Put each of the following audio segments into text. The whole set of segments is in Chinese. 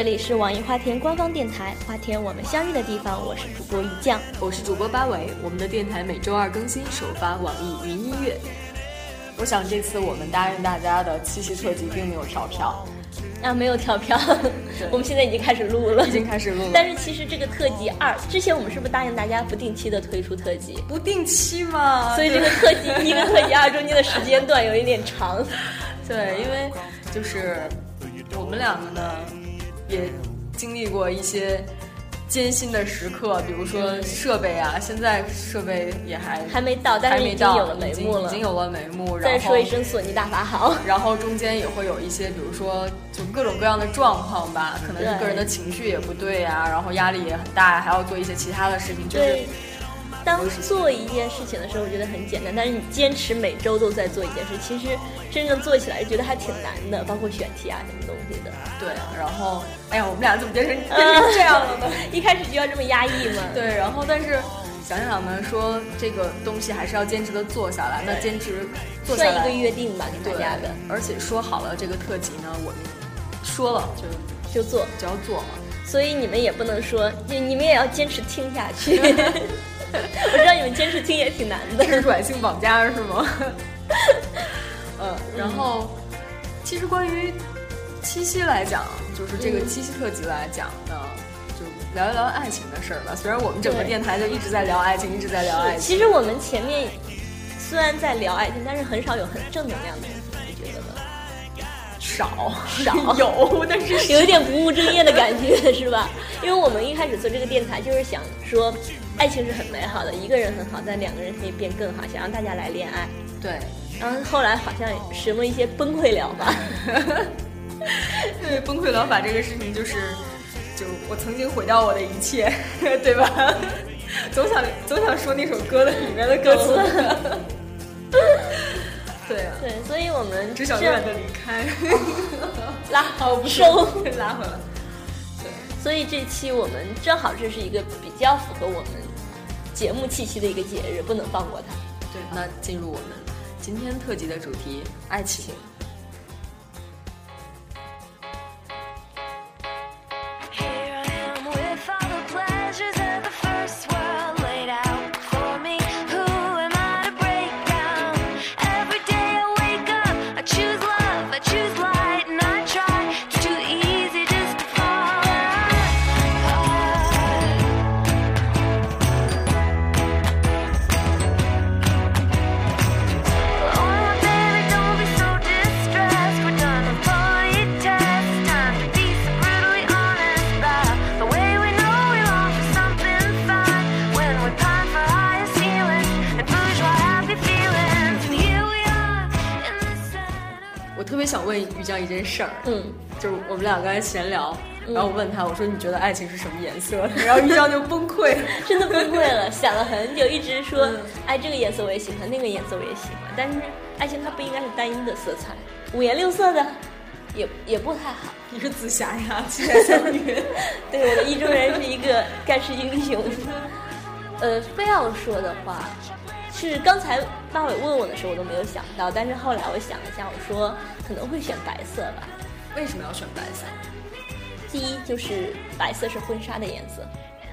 这里是网易花田官方电台，花田我们相遇的地方，我是主播于酱。我是主播八尾，我们的电台每周二更新，首发网易云音乐。我想这次我们答应大家的七夕特辑并没有跳票，啊，没有跳票，我们现在已经开始录了，已经开始录了。但是其实这个特辑二之前我们是不是答应大家不定期的推出特辑？不定期嘛，所以这个特辑一跟特辑二中间的时间段有一点长。对，因为就是我们两个呢，也经历过一些艰辛的时刻，比如说设备啊，现在设备也还还没到，但是已经有了眉目了。已经有了眉目。然再后说一声索尼大法好。然后中间也会有一些，比如说就各种各样的状况吧，可能是个人的情绪也不对呀、然后压力也很大，还要做一些其他的事情，就是对，当做一件事情的时候，我觉得很简单，但是你坚持每周都在做一件事，其实真正做起来觉得还挺难的，包括选题啊什么东西的。对。然后，哎呀，我们俩怎么变成变成这样了呢？一开始就要这么压抑嘛。对，然后但是想想呢，说这个东西还是要坚持的做下来，那坚持做下来算一个约定吧，给对大家的，而且说好了这个特辑呢，我们说了就就做。就要做嘛。所以你们也不能说，你你们也要坚持听下去。我知道你们坚持听也挺难的。是软性绑架是吗？嗯，然后其实关于七夕来讲，就是这个七夕特辑来讲呢，就聊一聊爱情的事儿吧。虽然我们整个电台就一直在聊爱情，一直在聊爱情，其实我们前面虽然在聊爱情，但是很少有很正能量的东西，你觉得吗？少少 有，但 是有一点不务正业的感觉，是吧？因为我们一开始做这个电台，就是想说，爱情是很美好的，一个人很好，但两个人可以变更好，想让大家来恋爱。对然后后来好像使用了一些崩溃疗法，对崩溃疗法这个事情，就是就我曾经毁掉我的一切，对吧？总想总想说那首歌的里面的歌词。对啊，对，所以我们只想这样永远的离开。拉好，不收。拉回来。对所以这期我们正好这是一个比较符合我们节目气息的一个节日，不能放过它。对，那进入我们今天特辑的主题——爱情。想问于江一件事儿，嗯，就是我们俩刚才闲聊，然后我问他，我说你觉得爱情是什么颜色？然后于江就崩溃了。真的崩溃了，想了很久，一直说，哎，这个颜色我也喜欢，那个颜色我也喜欢，但是爱情它不应该是单一的色彩，五颜六色的，也也不太好。你是紫霞呀，七彩仙女。对，我的意中人是一个盖世英雄。呃，非要说的话，是刚才八尾问我的时候我都没有想到，但是后来我想了一下，我说可能会选白色吧。为什么要选白色？第一就是白色是婚纱的颜色，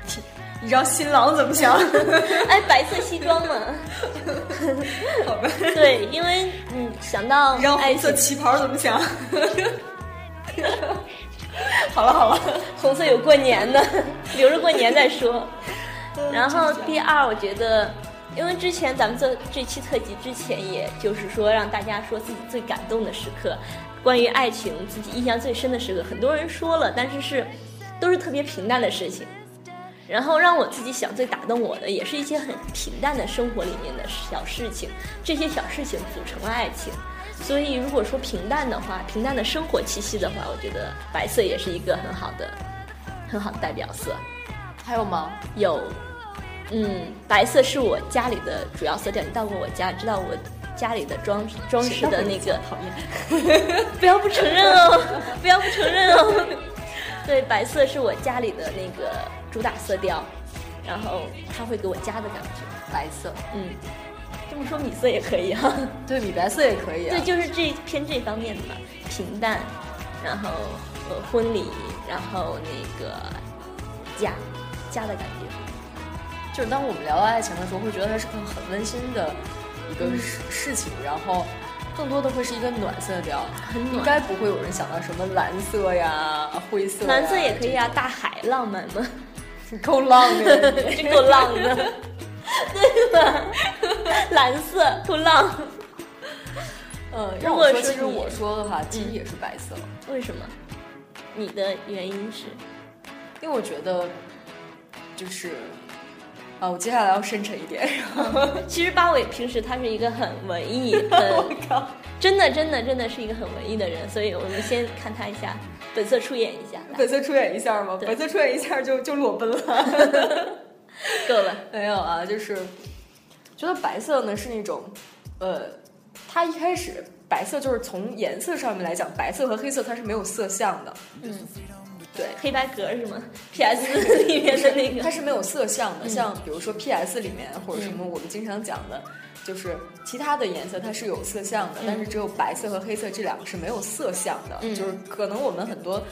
你知道新郎怎么想？哎，白色西装嘛。好吧。对，因为嗯，想到你知道红色，旗袍怎么想？好了好了，红色有过年的，留着过年再说。然后第二，我觉得，因为之前咱们做这期特辑之前，也就是说让大家说自己最感动的时刻，关于爱情自己印象最深的时刻，很多人说了，但是是都是特别平淡的事情。然后让我自己想最打动我的，也是一些很平淡的生活里面的小事情，这些小事情组成了爱情。所以如果说平淡的话，平淡的生活气息的话，我觉得白色也是一个很好的、很好的代表色。还有吗？有，嗯，白色是我家里的主要色调。你到过我家，知道我家里的装装饰的那个，讨厌。不要不承认哦，不要不承认哦。对，白色是我家里的那个主打色调，然后它会给我家的感觉。白色，嗯，这么说米色也可以哈、对，米白色也可以啊。对，就是这偏这方面的嘛，平淡，然后呃婚礼，然后那个家家的感觉。就是当我们聊到爱情的时候，会觉得它是个很温馨的一个嗯事事情，然后更多的会是一个暖色调，很暖应该不会有人想到什么蓝色呀、灰色呀。蓝色也可以啊，大海浪漫嘛，这，够浪的。这 够浪的，对吧？蓝色够浪，嗯，如果说其实我说的话，其实嗯也是白色，为什么？你的原因是？因为我觉得就是啊，我接下来要深沉一点，其实八尾平时他是一个很文艺，很真的真的真的是一个很文艺的人，所以我们先看他一下，本色出演一下，本色出演一下吗？本色出演一下就就裸奔了。够了。没有啊，就是觉得白色呢是那种，呃，它一开始白色就是从颜色上面来讲，白色和黑色它是没有色相的，嗯，对。黑白格是吗？P.S. 里面的那个，它是没有色相的，像比如说 P.S. 里面或者什么我们经常讲的，就是其他的颜色它是有色相的，但是只有白色和黑色这两个是没有色相的，嗯就是可能我们很多。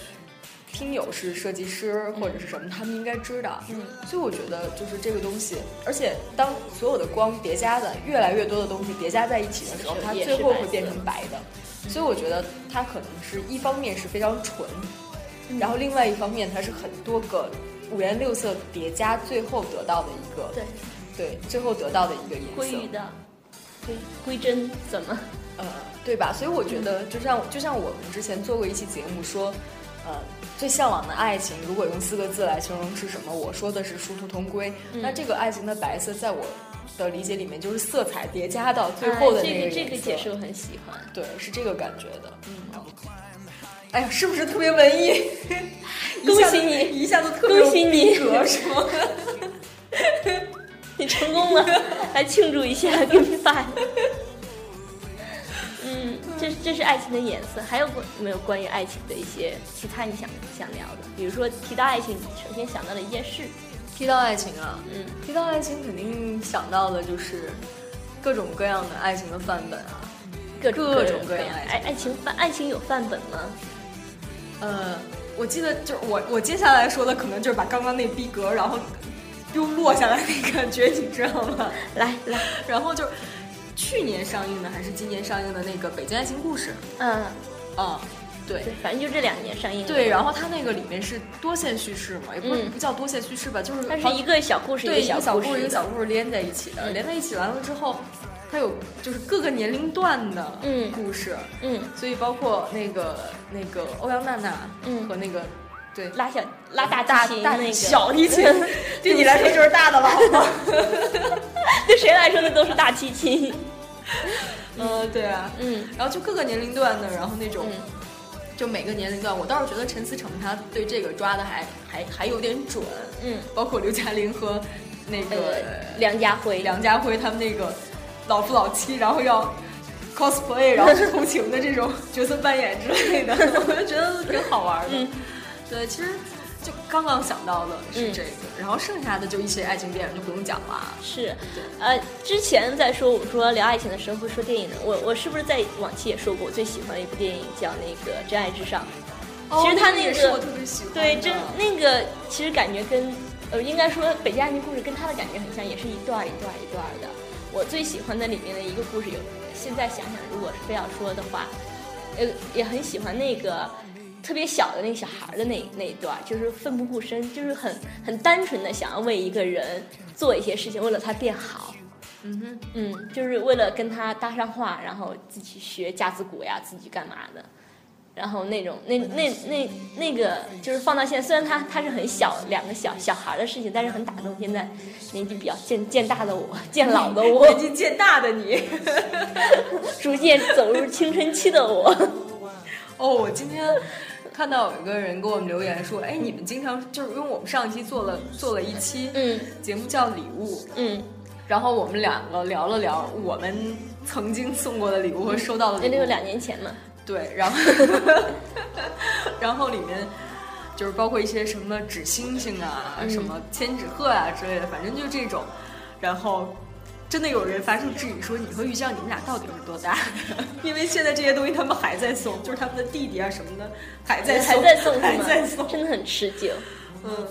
听友是设计师或者是什么，他们应该知道。嗯，所以我觉得就是这个东西，而且当所有的光叠加的越来越多的东西叠加在一起的时候，它最后会变成白的。所以我觉得它可能是一方面是非常纯，嗯然后另外一方面它是很多个五颜六色叠加最后得到的一个对，对最后得到的一个颜色归于，的归归真怎么？呃，对吧？所以我觉得就像就像我们之前做过一期节目说，呃，最向往的爱情如果用四个字来形容是什么？我说的是殊途同归。嗯那这个爱情的白色，在我的理解里面就是色彩叠加到最后的哎那这个这个颜色解释我很喜欢。对，是这个感觉的。嗯，哎呀，是不是特别文艺？恭喜你一下子特别恭喜你有逼格是吗？你成功了，来庆祝一下，给你发。嗯，这这是爱情的颜色，还有关没有关于爱情的一些其他你想想聊的？比如说提到爱情，首先想到的一件事，提到爱情啊，嗯，提到爱情，肯定想到的就是各种各样的爱情的范本啊。各种各种各各样的爱爱情范爱情有范本吗？呃，我记得就是我我接下来说的可能就是把刚刚那逼格，然后又落下来那感觉，你知道吗？来来，然后就是去年上映的还是今年上映的那个《北京爱情故事嗯，》啊，对。对，反正就这两年上映的。对，然后它那个里面是多线叙事嘛，也不不叫多线叙事吧，就是它是一个小故事，对一个小故事一个小故事连在一起的，嗯。连在一起完了之后，它有就是各个年龄段的嗯故事，嗯，所以包括那个那个欧阳娜娜，嗯和那个对拉小拉大大大那个小提琴，对你来说就是大的了，好吗？对谁来说那都是大提琴。嗯，对啊，嗯然后就各个年龄段的，然后那种。嗯就每个年龄段，我倒是觉得陈思诚他对这个抓的还还还有点准，嗯，包括刘嘉玲和那个呃，梁家辉，梁家辉他们那个老夫老妻，然后要 cosplay，然后偷情的这种 角色扮演之类的，我就觉得挺好玩的。嗯对，其实就刚刚想到的是嗯这个，然后剩下的就一些爱情电影就不用讲了。是，呃，之前在说我们说聊爱情的时候会说电影的，我我是不是在往期也说过，我最喜欢的一部电影叫那个《真爱至上》。其实他那个哦那也是我特别喜欢。对，真那个其实感觉跟呃，应该说《北京爱情故事》跟他的感觉很像，也是一段一段一段的。我最喜欢的里面的一个故事有，现在想想，如果是非要说的话，呃，也很喜欢那个特别小的那个小孩儿的那那一段，就是奋不顾身，就是很很单纯的想要为一个人做一些事情，为了他变好。嗯哼，嗯，就是为了跟他搭上话，然后自己学架子鼓呀，自己干嘛的。然后那种那那那那个就是放到现在，虽然他他是很小两个小小孩的事情，但是很打动现在年纪比较渐渐大的我，渐老的我，年纪渐大的你。逐渐走入青春期的我。哦，我今天看到有一个人给我们留言说，哎，你们经常就是因为我们上一期做了做了一期嗯节目叫礼物，嗯，然后我们两个聊了聊我们曾经送过的礼物和收到的礼物，那就两年前嘛。对，然后然后里面就是包括一些什么纸星星啊、嗯什么千纸鹤啊之类的，反正就这种。然后真的有人发出质疑说：“你和玉酱，你们俩到底是多大？” 因为现在这些东西他们还在送，就是他们的弟弟啊什么的还在还在送还？在送。真的很持久。嗯，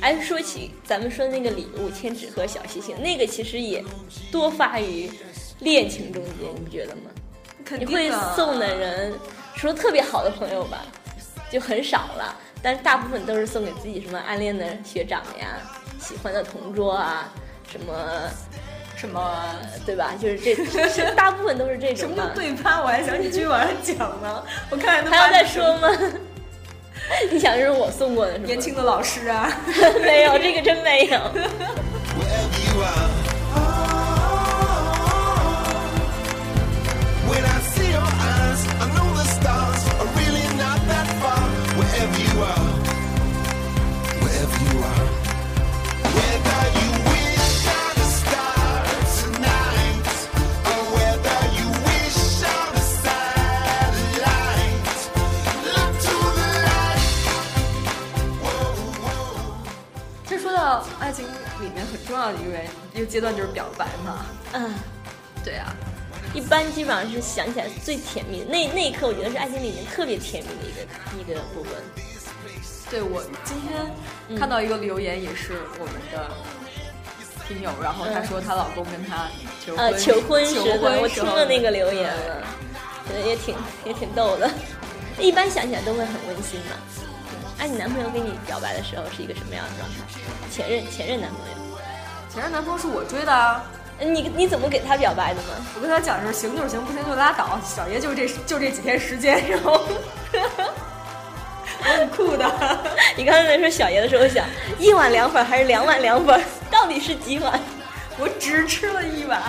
哎，说起咱们说的那个礼物，千纸鹤、小星星，那个其实也多发于恋情中间，你不觉得吗？肯你会送的人，除了特别好的朋友吧，就很少了。但是大部分都是送给自己什么暗恋的学长呀、喜欢的同桌啊，什么什么对吧？就是这，是大部分都是这种什么。对趴？我还想你继续往上讲呢。我看还要再说吗？你想是我送过的是吗？年轻的老师啊，没有，这个真没有。Wherever you are, wherever you are. Whether you wish on a star tonight, or whether you wish on a satellite, look to the light. Whoa, whoa. 这说到爱情里面很重要的一个一个阶段就是表白嘛。嗯，对啊，一般基本上是想起来最甜蜜的那那一刻，我觉得是爱情里面特别甜蜜的一个一个部分。对我今天看到一个留言，也是我们的听友，然后她说她老公跟她求婚，呃，求婚时的，婚我听了那个留言。言了，觉得也挺也挺逗的。一般想起来都会很温馨嘛。哎，你男朋友跟你表白的时候是一个什么样的状态？前任前任男朋友，前任男朋友是我追的啊，呃你你怎么给他表白的呢？我跟他讲说行就是行，不行就拉倒，小爷就这就这几天时间，然后 我很酷的。你刚才在说小爷的时候，我想一碗凉粉还是两碗凉粉？到底是几碗？我只吃了一碗。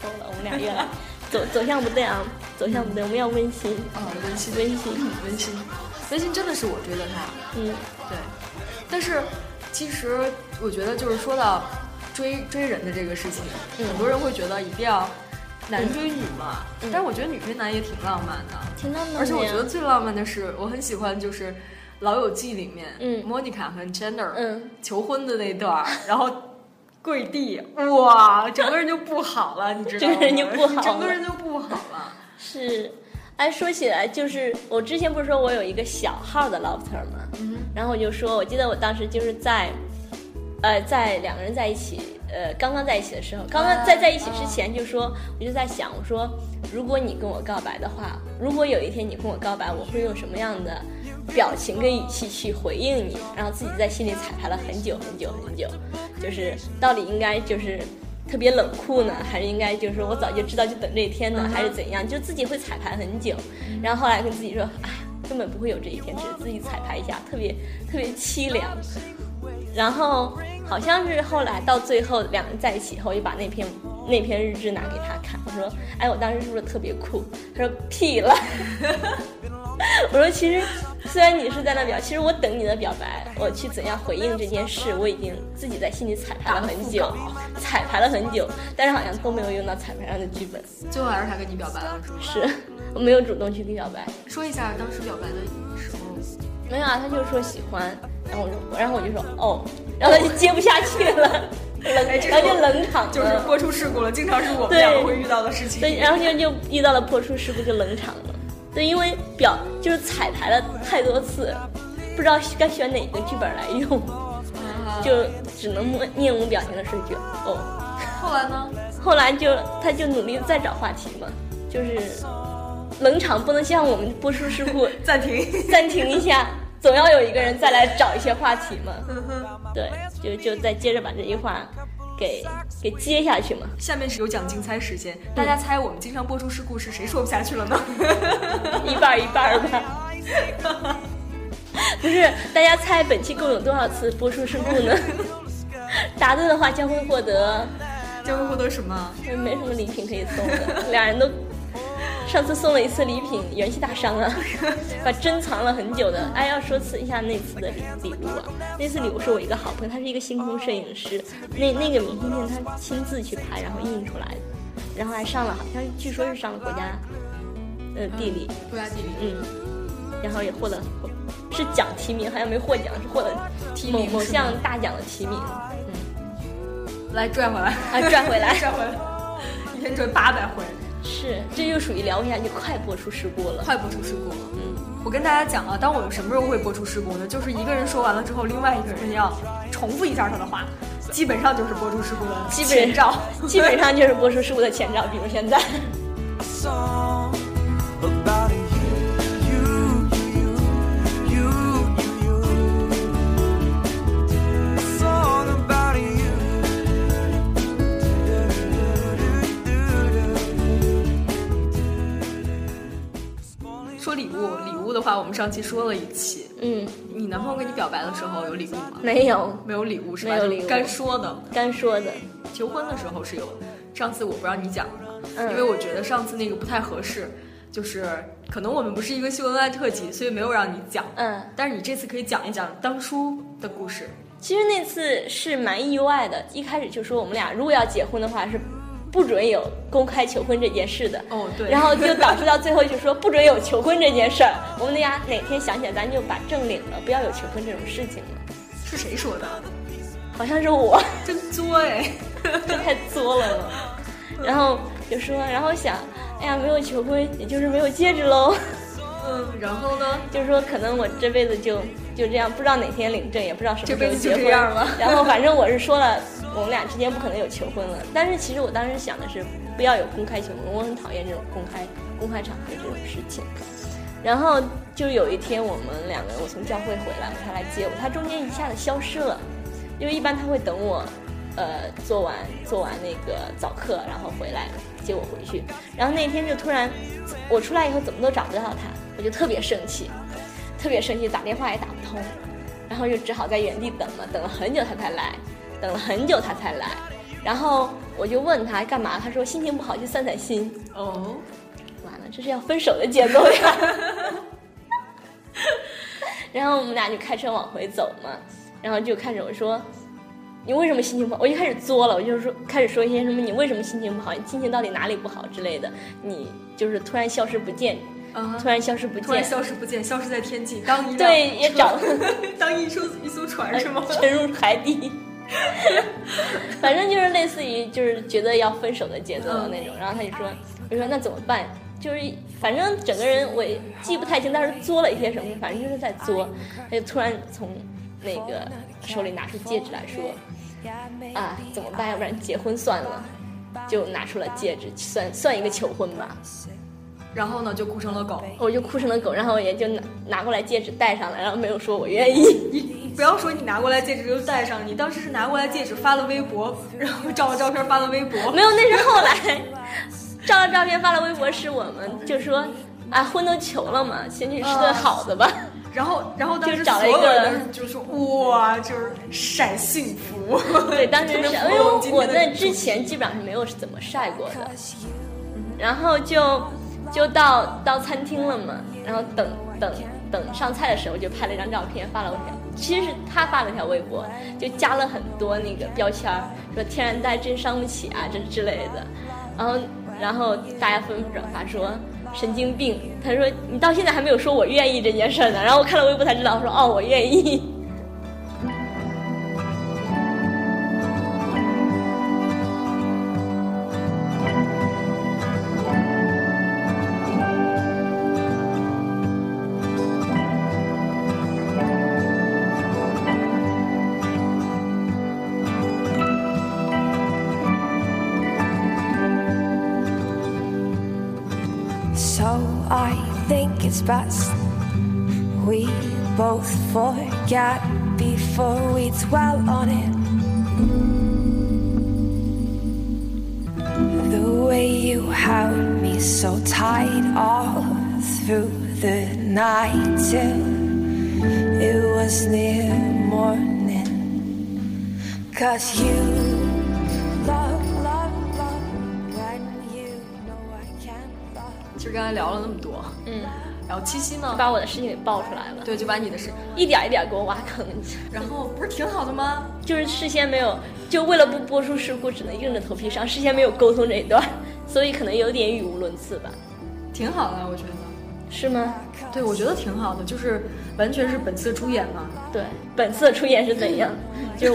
疯了，我们俩越来走走向不对啊，走向不对，我们要温馨。啊，温馨温馨，温馨，温馨真的是我追的他。嗯对，但是其实我觉得就是说到追追人的这个事情，嗯很多人会觉得一定要男追女嘛，但是我觉得女追男也挺浪漫的，挺浪漫的而且我觉得最浪漫的是，我很喜欢就是《老友记》里面，嗯莫妮卡和 Chandler，嗯，求婚的那段儿，然后。跪地，哇，整个人就不好了，你知道吗？整个人就不好了整个人就不好了。是。哎，说起来，就是我之前不是说我有一个小号的 lofter 吗？嗯然后我就说，我记得我当时就是在，呃，在两个人在一起，呃，刚刚在一起的时候，刚刚在在一起之前就说，我就在想，我说，如果你跟我告白的话，如果有一天你跟我告白，我会用什么样的表情跟语气去回应你？然后自己在心里彩排了很久很久很久，就是到底应该就是。特别冷酷呢，还是应该就是我早就知道就等这一天呢，还是怎样？就自己会彩排很久，然后后来跟自己说，哎，根本不会有这一天，只是自己彩排一下，特别特别凄凉。然后好像是后来到最后两人在一起以后，我就把那篇那篇日志拿给他看，我说，哎，我当时是不是特别酷？他说屁了。我说其实虽然你是在那表，其实我等你的表白，我去怎样回应这件事，我已经自己在心里彩排了很久，彩排了很久，但是好像都没有用到彩排上的剧本，最后还是他跟你表白了，是吗？是我没有主动去给表白，说一下当时表白的时候，没有啊，他就说喜欢，然后我说，然后我就说哦，然后他就接不下去了，冷，哎这然后就冷场，就是播出事故了，经常是我们对两个会遇到的事情。对，然后就就遇到了播出事故，就冷场了。对，因为表就是彩排了太多次，不知道该选哪个剧本来用，啊就只能面面无表情的说一句哦。后来呢？后来就他就努力再找话题嘛，就是冷场不能像我们播出事故暂停。暂停一下，总要有一个人再来找一些话题嘛。对，就就再接着把这句话给给接下去嘛。下面是有奖竞猜时间，大家猜我们经常播出事故是谁说不下去了呢？一半儿一半儿吧。不是，大家猜本期共有多少次播出事故呢？答对的话将会获得，将会获得什么？没什么礼品可以送的，俩人都。上次送了一次礼品，元气大伤啊，把珍藏了很久的。哎，要说次一下那次的礼礼物啊，那次礼物是我一个好朋友，他是一个星空摄影师，那那个明信片他亲自去拍，然后印出来的，然后还上了，好像据说是上了国家，呃地理，国家地理，嗯，然后也获得是奖提名，好像没获奖，是获得提某某项大奖的提名，嗯。来拽回来，啊拽回来。拽回来，一天赚八百回，是，这就属于聊一下就快播出事故了。快播出事故了。嗯，我跟大家讲啊，当我们什么时候会播出事故呢？就是一个人说完了之后，另外一个人要重复一下他的话，基本上就是播出事故的基本前兆。基本上就是播出事故的前兆，比如现在。的话，我们上期说了一期。嗯，你男朋友跟你表白的时候有礼物吗？没有，没有礼物是吧？没有礼物干说的。干说的。求婚的时候是有，上次我不让你讲了，嗯因为我觉得上次那个不太合适，就是可能我们不是一个秀恩爱特辑，所以没有让你讲。嗯，但是你这次可以讲一讲当初的故事。其实那次是蛮意外的，一开始就说我们俩如果要结婚的话是不准有公开求婚这件事的。哦，对。然后就导致到最后就说不准有求婚这件事儿。我们俩哪天想起来，咱就把证领了，不要有求婚这种事情了。是谁说的？好像是我，真作哎！这 太作了嘛。然后就说，然后想，哎呀，没有求婚，也就是没有戒指喽。嗯，然后呢？就是说，可能我这辈子就就这样，不知道哪天领证，也不知道什么时候这辈子就结婚。这样了 然后反正我是说了，我们俩之间不可能有求婚了。但是其实我当时想的是，不要有公开求婚，我很讨厌这种公开公开场合这种事情。然后就有一天，我们两个，我从教会回来，他来接我，他中间一下子消失了，因为一般他会等我，呃，做完做完那个早课，然后回来接我回去。然后那天就突然，我出来以后怎么都找不到他，我就特别生气，特别生气，打电话也打不通，然后就只好在原地等了，等了很久他才来，等了很久他才来。然后我就问他干嘛，他说心情不好去散散心。哦，完了，这是要分手的节奏呀。然后我们俩就开车往回走嘛，然后就开始我说，你为什么心情不好？我就开始作了，我就说开始说一些什么你为什么心情不好，你心情到底哪里不好之类的，你就是突然消失不见，啊突然消失不突然见，消失不见，消失在天际，当一辆对，也车找 当一艘一艘船是吗？沉入海底。反正就是类似于就是觉得要分手的节奏的那种，然后他就说，我说那怎么办？就是反正整个人我也记不太清，但是作了一些什么，反正就是在作。他就突然从那个手里拿出戒指来说，啊怎么办？要不然结婚算了，就拿出了戒指，算算一个求婚吧。然后呢，就哭成了狗。我就哭成了狗，然后也就拿拿过来戒指戴上了，然后没有说我愿意。你不要说你拿过来戒指就戴上，你当时是拿过来戒指发了微博，然后照了照片发了微博。没有，那是后来照了照片发了微博，是我们就说啊，婚都求了嘛，先去吃顿好的吧。然后，然后当时找了一所有个人就说哇，就是晒幸福。对，当时因为 我在之前基本上是没有怎么晒过的，然后就就到到餐厅了嘛，然后等等等上菜的时候就拍了一张照片发了条，其实是他发了条微博，就加了很多那个标签儿，说天然呆真伤不起啊这之类的，然后然后大家纷纷转发说。神经病！他说你到现在还没有说我愿意这件事呢。然后我看了微博才知道，说哦，我愿意。trust. We both forgot before we dwell on it. The way you held me so tight all through the night till it was near morning. Cause you love. 其实刚才聊了那么多，嗯，然后七夕呢，把我的事情给爆出来了，对，就把你的事，一点一点给我挖坑，然后不是挺好的吗？就是事先没有，就为了不播出事故，只能硬着头皮上，事先没有沟通这一段，所以可能有点语无伦次吧，挺好的，我觉得。是吗？对，我觉得挺好的，就是完全是本色出演嘛。对，本色出演是怎样？就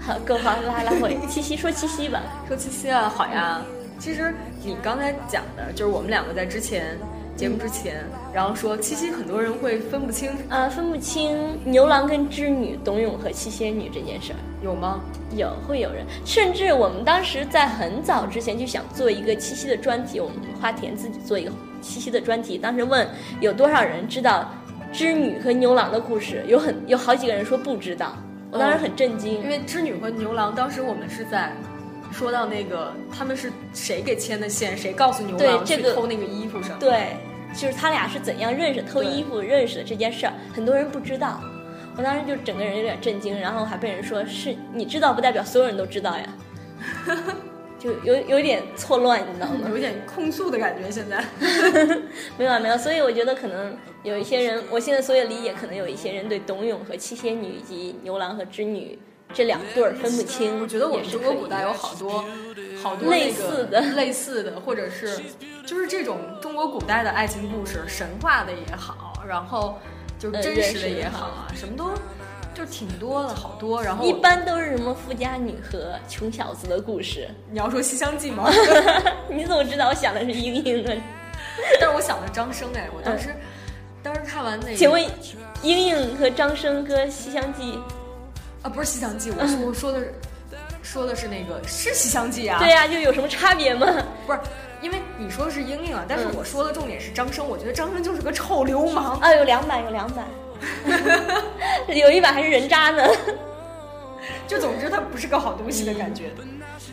好，各方，拉拉回七夕，说七夕吧。说七夕啊，好呀。其实你刚才讲的，就是我们两个在之前节目之前，然后说七夕很多人会分不清，啊，分不清牛郎跟织女、董永和七仙女这件事儿。有吗？有会有人，甚至我们当时在很早之前就想做一个七夕的专题，我们花田自己做一个七夕的专题。当时问有多少人知道织女和牛郎的故事，有很有好几个人说不知道，我当时很震惊。因为织女和牛郎，当时我们是在说到那个他们是谁给牵的线，谁告诉牛郎对这个去偷那个衣服上。对，就是他俩是怎样认识、偷衣服认识的这件事儿，很多人不知道。我当时就整个人有点震惊，然后还被人说是你知道不代表所有人都知道呀，就有有点错乱，你知道吗？有点控诉的感觉，现在。没有啊没有，所以我觉得可能有一些人，我现在所有理解，可能有一些人对董永和七仙女以及牛郎和织女这两对儿分不清。我觉得我们中国古代有好多好多类那个似的 类似的，或者是就是这种中国古代的爱情故事，神话的也好，然后就是呃真实的也好啊，什么都就挺多的，好多。然后一般都是什么富家女和穷小子的故事。你要说《西厢记》吗？你怎么知道我想的是莺莺呢？但是我想的张生哎，我当时、当时看完那个，请问莺莺和张生歌《西厢记》？啊不是《西厢记》，我说我说的是说的是那个是《西厢记》啊？对呀、就有什么差别吗？不是。因为你说的是莺莺啊，但是嗯我说的重点是张生，我觉得张生就是个臭流氓。啊，有两版，有两版，有一版还是人渣呢。就总之他不是个好东西的感觉。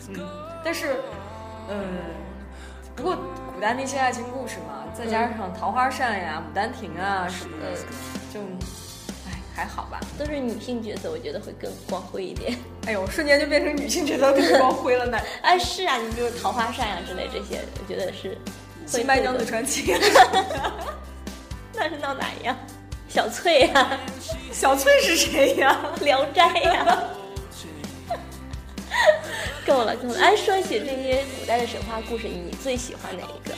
嗯，但是，呃，不过古代那些爱情故事嘛，再加上桃花扇呀、牡丹亭啊什么的，就，哎，还好吧。都是女性角色，我觉得会更光辉一点。哎呦，瞬间就变成女性角色更光辉了呢。哎，是啊，你比如桃花扇啊之类这些，我觉得是《会新白娘子传奇》那是闹哪样？小翠呀、小翠是谁呀？聊斋呀、够了够了！哎，说起这些古代的神话故事，你最喜欢哪一个？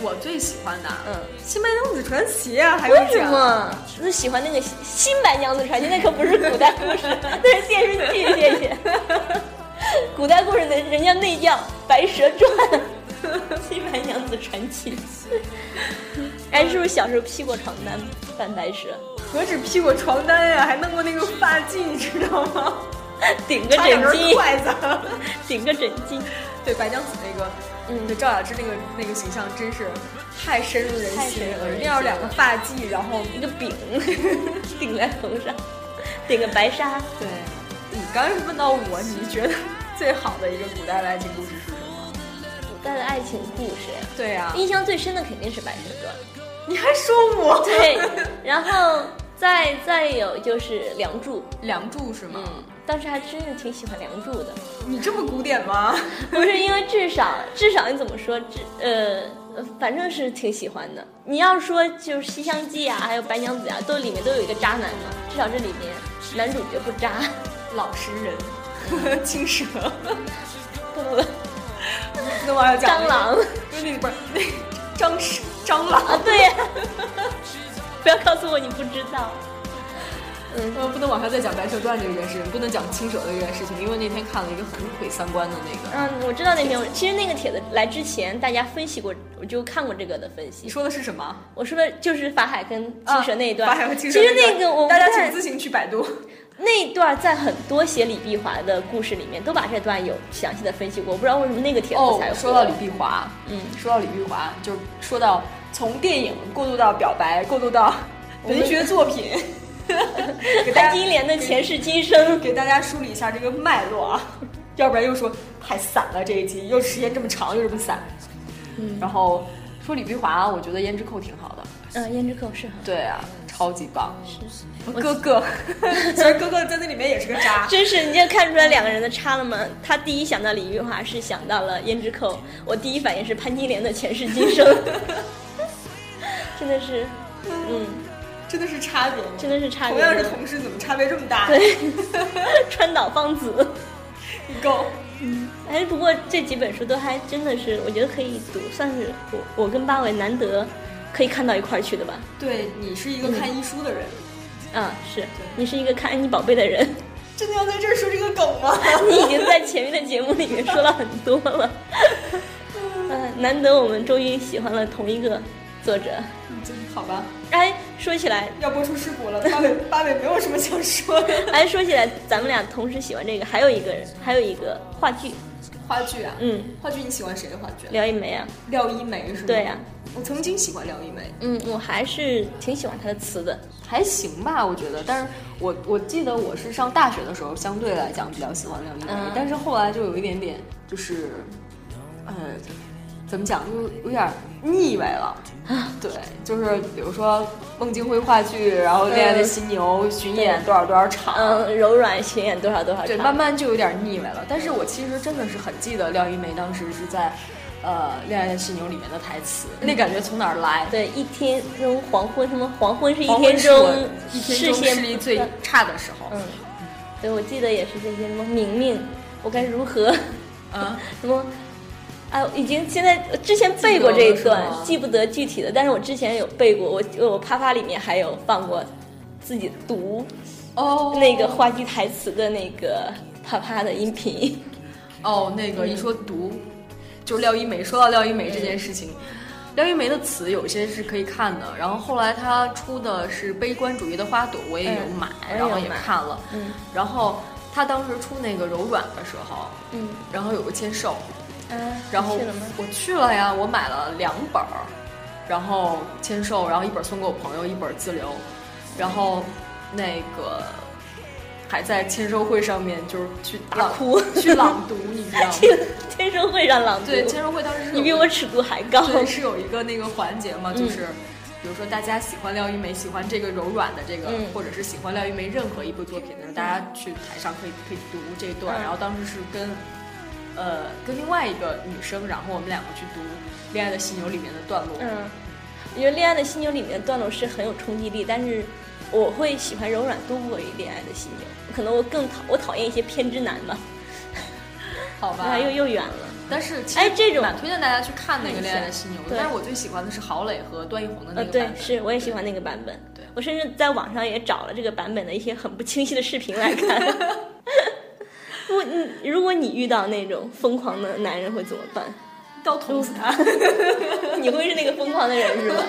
我最喜欢的，嗯，《新白娘子传奇》啊，还有为什讲？么？我喜欢那个《新白娘子传奇》，那可不是古代故事，那是电视剧，谢谢。古代故事的人家那叫《白蛇传》，《新白娘子传奇》。哎，是不是小时候披过床单扮白蛇，何止披过床单呀，还弄过那个发髻，你知道吗？顶个枕巾，筷子。顶个枕巾？对白娘子那个，嗯对赵雅芝那个那个形象真是太深入人心了，一定要两个发髻，然后一个饼 顶在头上，顶个白纱。对，你刚才问到我，你觉得最好的一个古代的爱情故事是什么？古代的爱情故事呀，对呀、印象最深的肯定是《白蛇传》。你还说我？对，然后再再有就是《梁祝》，梁祝是吗？嗯，当时还真是挺喜欢《梁祝》的，你这么古典吗？不是因为至少至少你怎么说，至呃。呃反正是挺喜欢的。你要说就是《西厢记》啊，还有《白娘子》啊，都里面都有一个渣男嘛。至少这里面男主角不渣。老实人，青蛇，不不不，那我要讲蟑螂不是，那个不是那个张氏蟑螂啊，对呀、不要告诉我你不知道。嗯，呃，不能往下再讲《白蛇传》这件事情，不能讲青蛇的这件事情，因为那天看了一个很毁三观的那个。嗯，我知道那篇，其实那个帖子来之前，大家分析过，我就看过这个的分析你。说的是什么？我说的就是法海跟青蛇那一段。啊法海和青蛇其实那个我不大家太请自行去百度。那一段在很多写李碧华的故事里面都把这段有详细的分析过，我不知道为什么那个帖子哦才，哦说到李碧华，嗯说到李碧华，就是说到从电影过渡到表白，过渡到文学作品，潘金莲的前世今生。给大家梳理一下这个脉络啊。要不然又说太散了这一集，又时间这么长又这么散。嗯然后说李碧华，我觉得胭脂扣挺好的。嗯，胭脂扣是很对啊，超级棒。是。哥哥，其实哥哥在那里面也是个渣。真是，你就看出来两个人的差了吗？他第一想到李玉华是想到了胭脂扣，我第一反应是潘金莲的前世今生，真的是，嗯，真的是差别，真的是差别同。样是同事，怎么差别这么大？对，川岛芳子。你够。哎，不过这几本书都还真的是，我觉得可以读，算是我我跟八尾难得可以看到一块儿去的吧。对你是一个看医书的人，啊，是你是一个看安妮宝贝的人，真的要在这儿说这个梗吗？你已经在前面的节目里面说了很多了。嗯，难得我们终于喜欢了同一个作者。嗯好吧，哎，说起来，要播出事故了。八尾八尾没有什么想说的。哎，说起来，咱们俩同时喜欢这个，还有一个人，还有一个话剧，话剧啊，嗯，话剧你喜欢谁的话剧？廖一梅啊，廖一梅是吗？对呀我曾经喜欢廖一梅，嗯，我还是挺喜欢她的词的。还行吧，我觉得。但是我我记得我是上大学的时候，相对来讲比较喜欢廖一梅，嗯但是后来就有一点点就是，呃，怎么讲，就有点腻歪了。对，就是比如说孟京辉话剧，然后《恋爱的犀牛》巡演多少多少场，嗯，柔软巡演多少多少场对，场慢慢就有点腻歪了。但是我其实真的是很记得廖一梅当时是在，呃，《恋爱的犀牛》里面的台词，那感觉从哪儿来？对一天中黄昏，什么黄昏是一天中视线视力最差的时候。嗯，对，我记得也是这些什么明明，我该如何啊，什么。哎，已经现在之前背过这一段记不得具体的，但是我之前有背过，我我啪啪里面还有放过自己读哦，那个话剧台词的那个啪啪的音频。哦，那个一说读，就是廖一梅。说到廖一梅这件事情，廖一梅的词有些是可以看的。然后后来她出的是《悲观主义的花朵》，我也有买，嗯然后也看了。嗯然后她当时出那个柔软的时候，嗯然后有个签售，啊，然后？我去了呀，我买了两本儿，然后签售，然后一本送给我朋友，一本自留，然后那个还在签售会上面就是去大哭去朗读，你知道吗？签售会上朗读，对，签售会当时是你比我尺度还高。对是有一个那个环节嘛，嗯就是。比如说，大家喜欢廖一梅，喜欢这个柔软的这个，嗯或者是喜欢廖一梅任何一部作品的时候，大家去台上可以可以读这段。嗯然后当时是跟，呃，跟另外一个女生，然后我们两个去读《恋爱的犀牛》里面的段落。嗯，我觉得《恋爱的犀牛》里面的段落是很有冲击力，但是我会喜欢柔软多过于《恋爱的犀牛》，可能我更讨我讨厌一些偏执男吧，好吧啊，又又远了。但是其实哎这种蛮推荐大家去看那个《恋爱的犀牛》的，但是我最喜欢的是郝蕾和段奕宏的那个版，本。是我也喜欢那个版本。对我甚至在网上也找了这个版本的一些很不清晰的视频来看。不，你如果你遇到那种疯狂的男人会怎么办？刀捅死他。你会是那个疯狂的人是吧？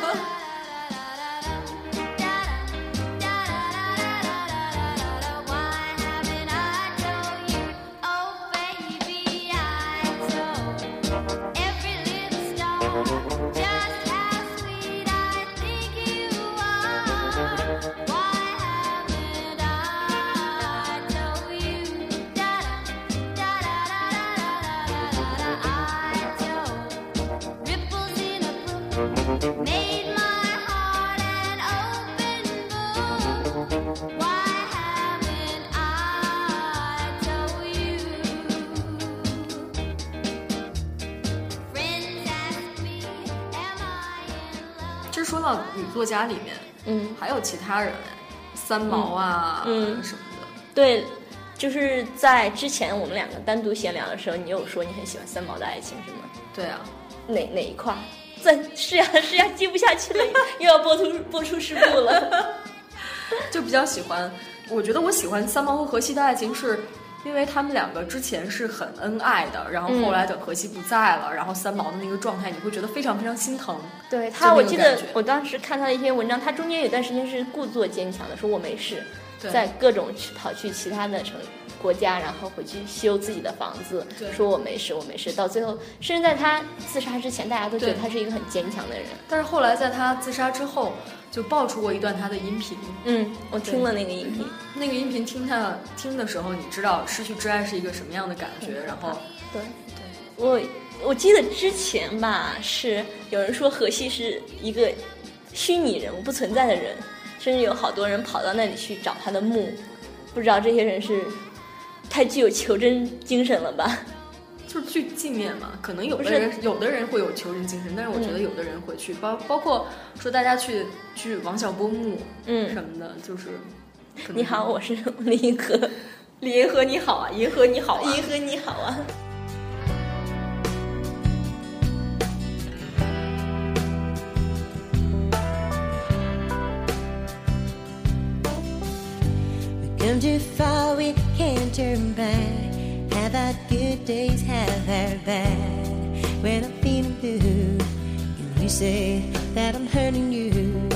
到女作家里面，嗯，还有其他人，三毛啊，嗯嗯什么的。对，就是在之前我们两个单独闲聊的时候，你有说你很喜欢三毛的爱情是吗？对啊，哪哪一块儿？在是呀是呀，接不下去了，又要播出播出事故了。就比较喜欢。我觉得我喜欢三毛和荷西的爱情，是因为他们两个之前是很恩爱的，然后后来等荷西不在了，然后三毛的那个状态，你会觉得非常非常心疼。对他，我记得我当时看他的一篇文章，他中间有段时间是故作坚强的，说我没事，在各种去跑去其他的城国家，然后回去修自己的房子，说我没事，我没事。到最后，甚至在他自杀之前，大家都觉得他是一个很坚强的人。但是后来在他自杀之后，就爆出过一段他的音频。嗯，我听了那个音频，那个音频听他听的时候，你知道失去挚爱是一个什么样的感觉，然后对对，我我记得之前吧，是有人说荷西是一个虚拟人物，不存在的人，甚至有好多人跑到那里去找他的墓，不知道这些人是太具有求真精神了吧？就是去纪念嘛。可能有的人有的人会有求人精神，但是我觉得有的人会去，包包括说大家去去王小波墓嗯什么的，就是你好，我是李银河，李银河你好啊，银河你好啊，银河你好啊。Come too far, we can't turn back. Days, have had bad. When I'm feeling blue, and you say that I'm hurting you.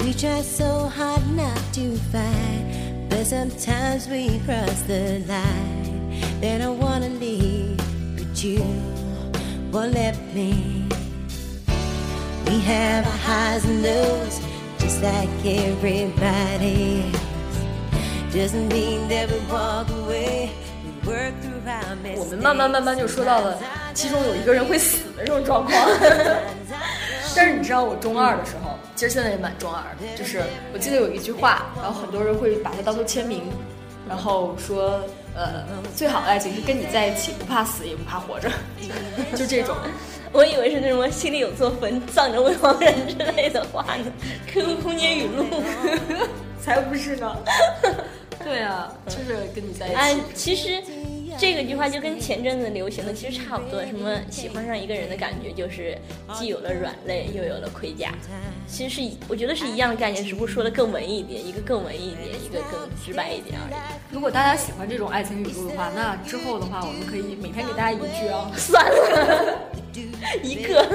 We try so hard not to fight, but sometimes we cross the line. Then I wanna leave, but you won't let me. We have our highs and lows, just like everybody. Doesn't mean that we walk away. 我们慢慢慢慢就说到了，其中有一个人会死的这种状况。但是你知道，我中二的时候，其实现在也蛮中二的。就是我记得有一句话，然后很多人会把它当做签名，然后说，呃，最好的爱情是跟你在一起，不怕死也不怕活着，就这种。我以为是那什么心里有座坟，葬着未亡人之类的话呢。QQ 空间语录。才不是呢。对啊，就是跟你在一起。哎，其实这个句话就跟前阵子流行的其实差不多，什么喜欢上一个人的感觉就是既有了软肋，又有了盔甲。其实是一我觉得是一样的概念，只不过说的更文艺一点，一个更文艺一点，一个更直白一点而已。如果大家喜欢这种爱情语录的话，那之后的话，我们可以每天给大家一句哦。算了，一个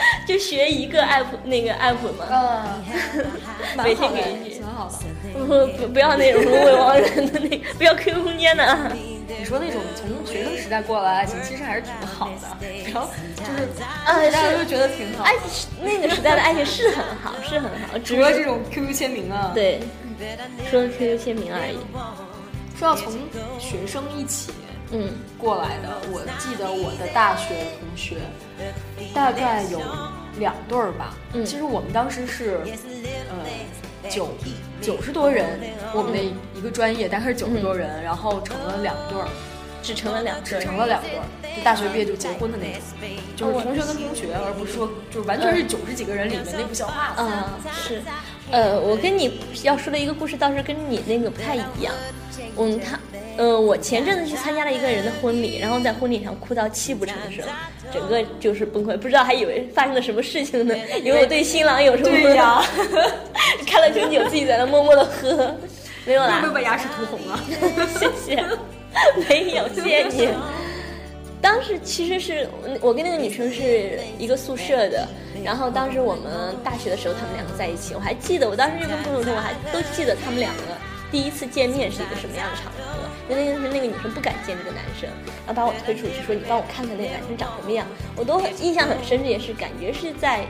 就学一个 app 那个 app 嘛，啊，每天给一句。蛮好的。不不不要那种什么未亡人的那个，不要 QQ 空间的啊。你说那种从学生时代过来的爱情，其实还是挺好的。然后就是啊大家都觉得挺好。爱那个时代的爱情是很好，是很好，除了这种 QQ 签名啊，，对，说 QQ 签名而已。说要从学生一起嗯，过来的，我记得我的大学同学大概有两对儿吧。嗯。其实我们当时是呃九九十多人，我们的一个专业大概是九十多人，然后成了两对儿，只成了两只，成了两对儿，就大学毕业就结婚的那种，就是同学跟同学，而不是说就是完全是九十几个人里面内部消化的。嗯，是，呃，我跟你要说的一个故事倒是跟你那个不太一样。嗯，他，呃，我前阵子去参加了一个人的婚礼，然后在婚礼上哭到泣不成声，整个就是崩溃，不知道还以为发生了什么事情呢，以为我对新郎有什么？对呀，开了瓶酒，自己在那默默的喝，没有啦会不，会把牙齿涂红了？谢谢，没有，谢谢你。当时其实是我跟那个女生是一个宿舍的，然后当时我们大学的时候他们两个在一起，我还记得，我当时就跟朋友说，我还都记得他们两个第一次见面是一个什么样的场合。因为那个时那个女生不敢见这个男生，然后把我推出去说：“你帮我看看那个男生长什么样。”我都很印象很深，这也是感觉是在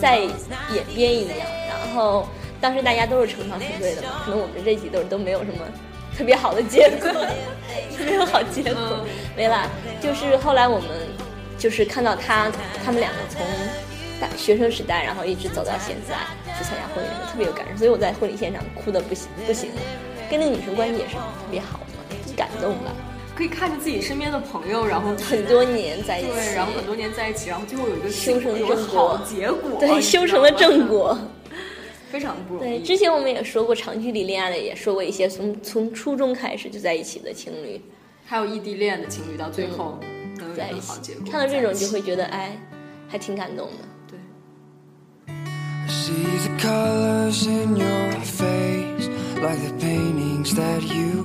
在演编一样。然后当时大家都是成双成对的嘛，可能我们这几对都没有什么特别好的结果，没有好结果，没了。就是后来我们就是看到他他们两个从大学生时代，然后一直走到现在去参加婚礼，特别有感受。所以我在婚礼现场哭的不行不行，跟那个女生关系也是特别好嘛，感动了。可以看着自己身边的朋友，然后 很多年在一起，对，然后很多年在一起，然后最后有一个修成正果好结果，对修成了正果。非常不容易对，易。之前我们也说过长距离恋爱的，也说过一些从从初中开始就在一起的情侣还有异地恋的情侣到最后能有一在一起个好结果，，看到这种就会觉得哎，还挺感动的。对。See the colors in your face, like the paintings that you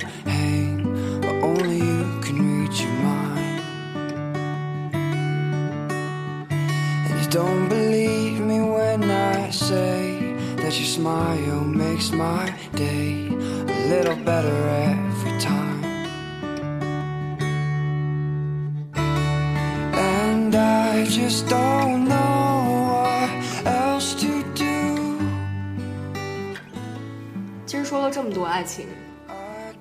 don't believe me when i say that your smile makes my day a little better every time and i just don't know what else to do 其实说了这么多爱情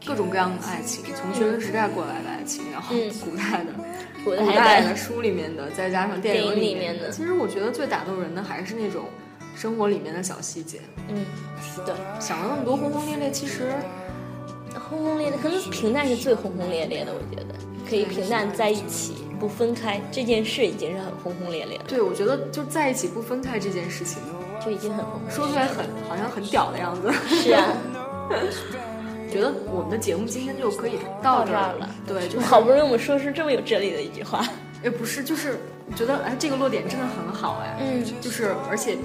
各种各样的爱情从学生时代过来的爱情然后古代的古古代的书里面的，再加上电影里面面的其实我觉得最打动人的还是那种生活里面的小细节。嗯，对，想了那么多轰轰烈烈，其实轰轰烈烈，可能平淡是最轰轰烈烈的，我觉得可以平淡在一起，不分开，这件事已经是很轰轰烈烈了，对我觉得就在一起不分开这件事情，就已经很轰。说出来很好像很屌的样子。是啊，觉得我们的节目今天就可以到这儿了。对，就是好不容易我们说出这么有哲理的一句话，也不是，就是觉得哎，这个落点真的很好哎，嗯。就是而且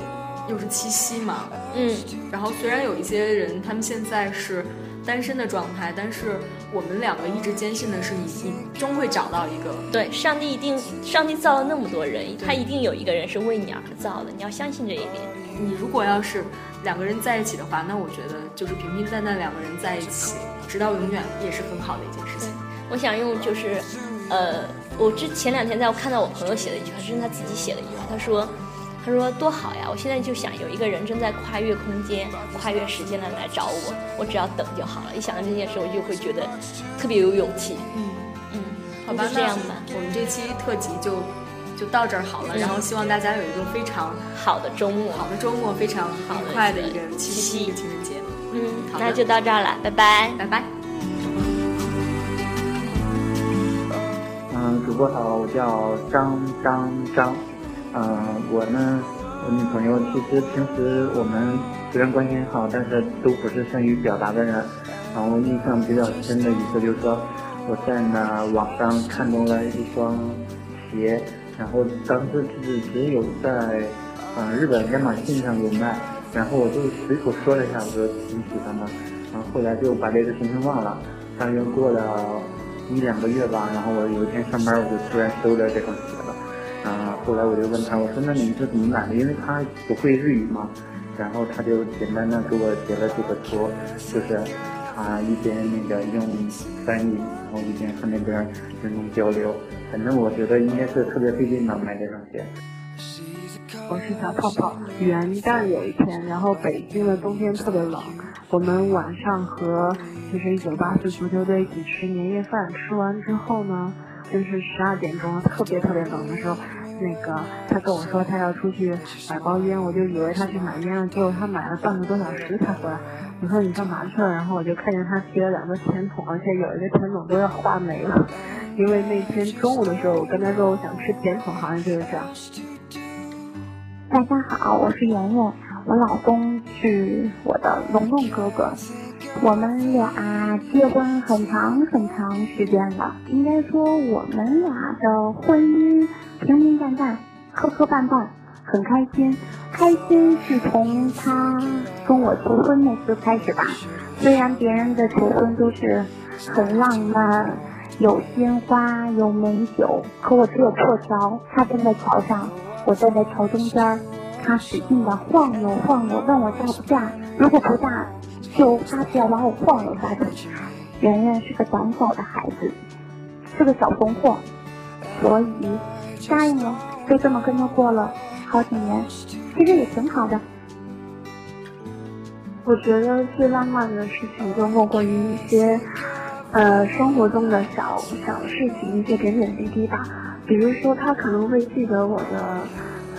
又是七夕嘛，嗯，然后虽然有一些人他们现在是单身的状态，但是我们两个一直坚信的是你，你终会找到一个。对，上帝一定，上帝造了那么多人，他一定有一个人是为你而造的，你要相信这一点。你如果要是两个人在一起的话，那我觉得就是平平淡淡两个人在一起，直到永远也是很好的一件事情。我想用就是，呃，我之前两天在我看到我朋友写的一句话，这是他自己写的一句话，他说，他说多好呀！我现在就想有一个人正在跨越空间、跨越时间的来找我，我只要等就好了。一想到这件事，我就会觉得特别有勇气。嗯嗯，好吧那，就这样吧。我们这期特辑就就到这儿好了。嗯然后希望大家有一个非常好的周末，好的周末，非常好的愉快的一个七夕情人节。嗯，好那就到这儿了，拜拜。拜拜。嗯，主播好，我叫张张张。嗯，我呢，我女朋友其实平时我们虽然关系很好，但是都不是善于表达的人。然后印象比较深的一次就是说，我在那网上看中了一双鞋，然后当时只只有在嗯日本亚马逊上有卖，然后我就随口说了一下，我说挺喜欢的，然后后来就把这个行程忘了。大约过了一两个月吧，然后我有一天上班，我就突然收着这双鞋了。啊，后来我就问他，我说那你是怎么买的？因为他不会日语嘛，然后他就简单的给我截了几个图，就是他一边那个用翻译，然后一边和那边人工交流。反正我觉得应该是特别费劲吧，买这双鞋。我是小泡泡。元旦有一天，然后北京的冬天特别冷，我们晚上和就是一九八四足球队一起吃年夜饭，吃完之后呢，就是十二点钟，特别特别冷的时候，那个他跟我说他要出去买包烟，我就以为他去买烟了，结果他买了半个多小时才回来。我说你干嘛去了？然后我就看见他提了两个甜筒，而且有一个甜筒都要化没了，因为那天中午的时候我跟他说我想吃甜筒，好像就是这样。大家好，我是圆圆，我老公是我的龙龙哥哥，我们俩结婚很长很长时间了，应该说我们俩的婚姻平平淡淡、磕磕绊绊，很开心。开心是从他跟我求婚那次开始吧，虽然别人的求婚都是很浪漫。有鲜花，有美酒，可我只有破桥。他站在桥上，我站在桥中间儿，他使劲的晃悠晃悠，问我嫁不嫁？如果不嫁，就发誓要把我晃悠下去。圆圆是个胆小的孩子，是个小怂货，所以答应了，就这么跟他过了好几年，其实也挺好的。我觉得最浪漫的事情就莫过于一些，呃，生活中的小小事情，一些点点滴滴吧。比如说，他可能会记得我的，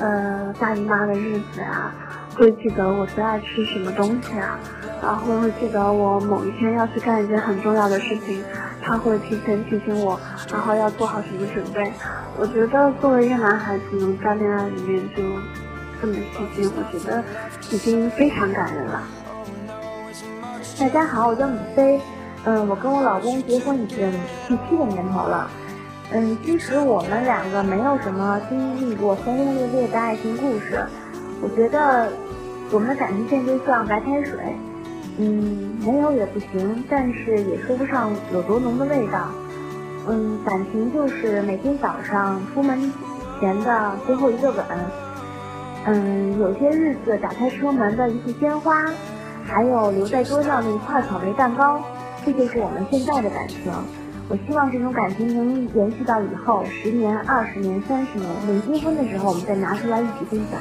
呃，大姨妈的日子啊，会记得我最爱吃什么东西啊，然后会记得我某一天要去干一件很重要的事情，他会提前提醒我，然后要做好什么准备。我觉得作为一个男孩子，能在恋爱里面就这么细心，我觉得已经非常感人了。大家好，我叫米菲，嗯，我跟我老公结婚已经第七个年头了。嗯，其实我们两个没有什么经历过轰轰烈烈的爱情故事，我觉得我们的感情线就像白开水，嗯，没有也不行，但是也说不上有多浓的味道。嗯，感情就是每天早上出门前的最后一个吻，嗯，有些日子打开车门的一束鲜花，还有留在桌上的一块草莓蛋糕，这就是我们现在的感情。我希望这种感情能延续到以后十年、二十年、三十年，等结婚的时候我们再拿出来一起分享。